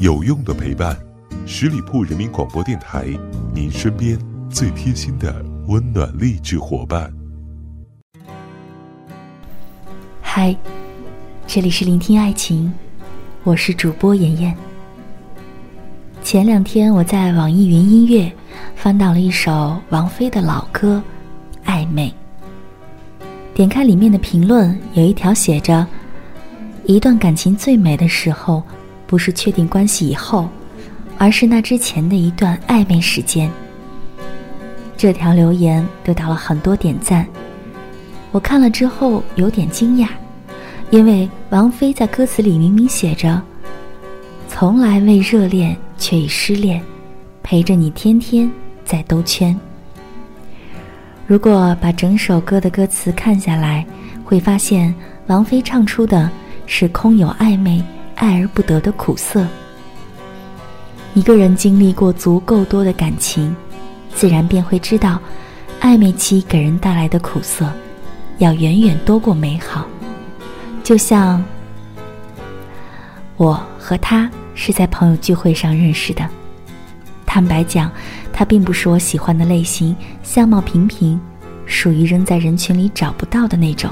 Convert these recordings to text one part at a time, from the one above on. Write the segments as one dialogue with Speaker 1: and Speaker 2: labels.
Speaker 1: 有用的陪伴，十里铺人民广播电台，您身边最贴心的温暖励志伙伴。
Speaker 2: 嗨，这里是聆听爱情，我是主播妍妍。前两天我在网易云音乐翻到了一首王菲的老歌《暧昧》，点开里面的评论，有一条写着：“一段感情最美的时候。”不是确定关系以后，而是那之前的一段暧昧时间。这条留言得到了很多点赞，我看了之后有点惊讶，因为王菲在歌词里明明写着：“从来未热恋，却已失恋，陪着你天天在兜圈。”如果把整首歌的歌词看下来，会发现王菲唱出的是空有暧昧。爱而不得的苦涩。一个人经历过足够多的感情，自然便会知道，暧昧期给人带来的苦涩，要远远多过美好。就像我和他是在朋友聚会上认识的，坦白讲，他并不是我喜欢的类型，相貌平平，属于扔在人群里找不到的那种。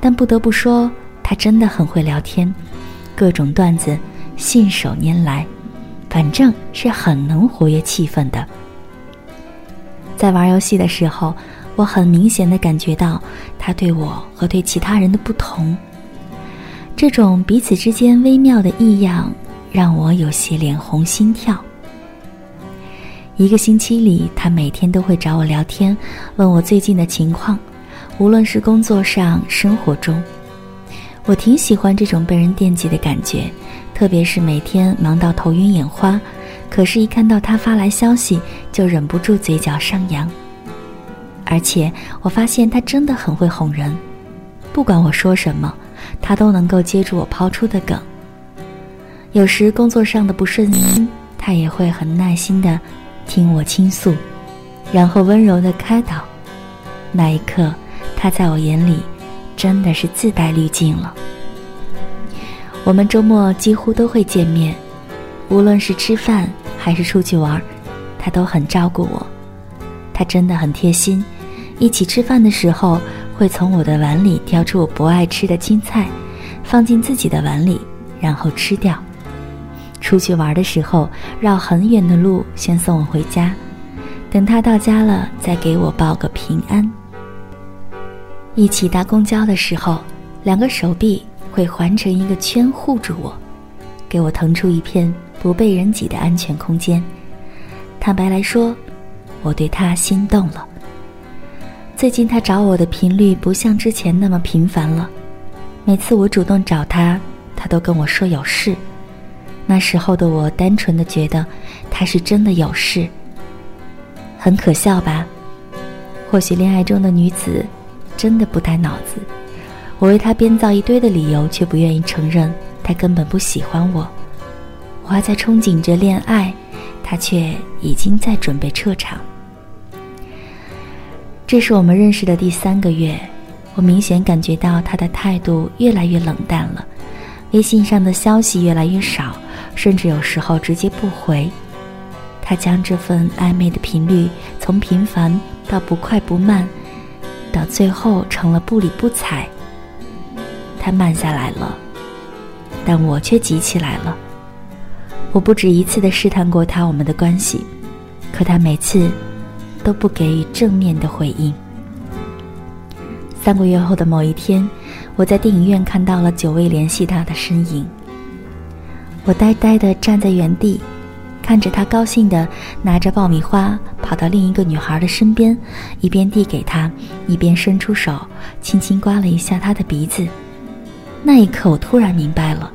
Speaker 2: 但不得不说，他真的很会聊天。各种段子信手拈来，反正是很能活跃气氛的。在玩游戏的时候，我很明显的感觉到他对我和对其他人的不同。这种彼此之间微妙的异样，让我有些脸红心跳。一个星期里，他每天都会找我聊天，问我最近的情况，无论是工作上、生活中。我挺喜欢这种被人惦记的感觉，特别是每天忙到头晕眼花，可是，一看到他发来消息，就忍不住嘴角上扬。而且，我发现他真的很会哄人，不管我说什么，他都能够接住我抛出的梗。有时工作上的不顺心，他也会很耐心的听我倾诉，然后温柔的开导。那一刻，他在我眼里。真的是自带滤镜了。我们周末几乎都会见面，无论是吃饭还是出去玩，他都很照顾我。他真的很贴心，一起吃饭的时候会从我的碗里挑出我不爱吃的青菜，放进自己的碗里，然后吃掉。出去玩的时候绕很远的路先送我回家，等他到家了再给我报个平安。一起搭公交的时候，两个手臂会环成一个圈护住我，给我腾出一片不被人挤的安全空间。坦白来说，我对他心动了。最近他找我的频率不像之前那么频繁了，每次我主动找他，他都跟我说有事。那时候的我单纯的觉得他是真的有事，很可笑吧？或许恋爱中的女子。真的不带脑子，我为他编造一堆的理由，却不愿意承认他根本不喜欢我。我还在憧憬着恋爱，他却已经在准备撤场。这是我们认识的第三个月，我明显感觉到他的态度越来越冷淡了，微信上的消息越来越少，甚至有时候直接不回。他将这份暧昧的频率从频繁到不快不慢。到最后成了不理不睬。他慢下来了，但我却急起来了。我不止一次的试探过他我们的关系，可他每次都不给予正面的回应。三个月后的某一天，我在电影院看到了久未联系他的身影。我呆呆的站在原地。看着他高兴地拿着爆米花跑到另一个女孩的身边，一边递给她，一边伸出手轻轻刮了一下她的鼻子。那一刻，我突然明白了，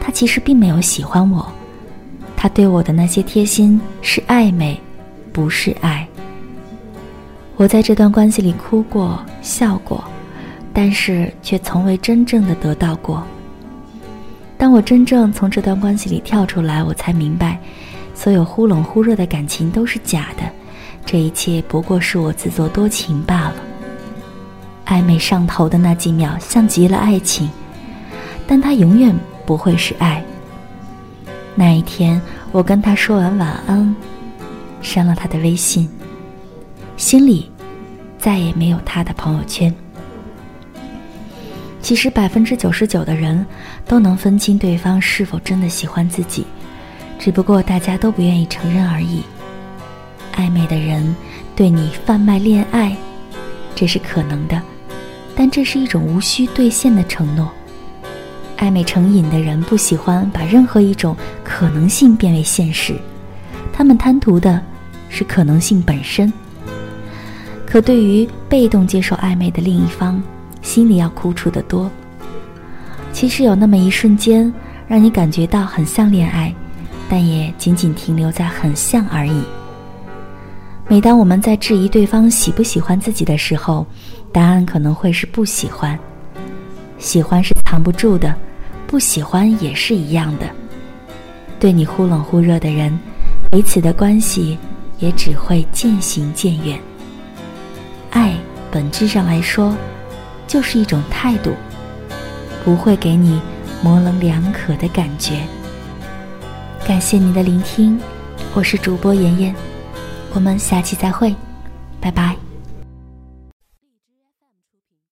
Speaker 2: 他其实并没有喜欢我，他对我的那些贴心是暧昧，不是爱。我在这段关系里哭过、笑过，但是却从未真正的得到过。当我真正从这段关系里跳出来，我才明白。所有忽冷忽热的感情都是假的，这一切不过是我自作多情罢了。暧昧上头的那几秒像极了爱情，但它永远不会是爱。那一天，我跟他说完晚安，删了他的微信，心里再也没有他的朋友圈。其实，百分之九十九的人都能分清对方是否真的喜欢自己，只不过大家都不愿意承认而已。暧昧的人对你贩卖恋爱，这是可能的，但这是一种无需兑现的承诺。暧昧成瘾的人不喜欢把任何一种可能性变为现实，他们贪图的是可能性本身。可对于被动接受暧昧的另一方，心里要苦楚得多。其实有那么一瞬间，让你感觉到很像恋爱，但也仅仅停留在很像而已。每当我们在质疑对方喜不喜欢自己的时候，答案可能会是不喜欢。喜欢是藏不住的，不喜欢也是一样的。对你忽冷忽热的人，彼此的关系也只会渐行渐远。爱本质上来说。就是一种态度，不会给你模棱两可的感觉。感谢你的聆听，我是主播妍妍，我们下期再会，拜拜。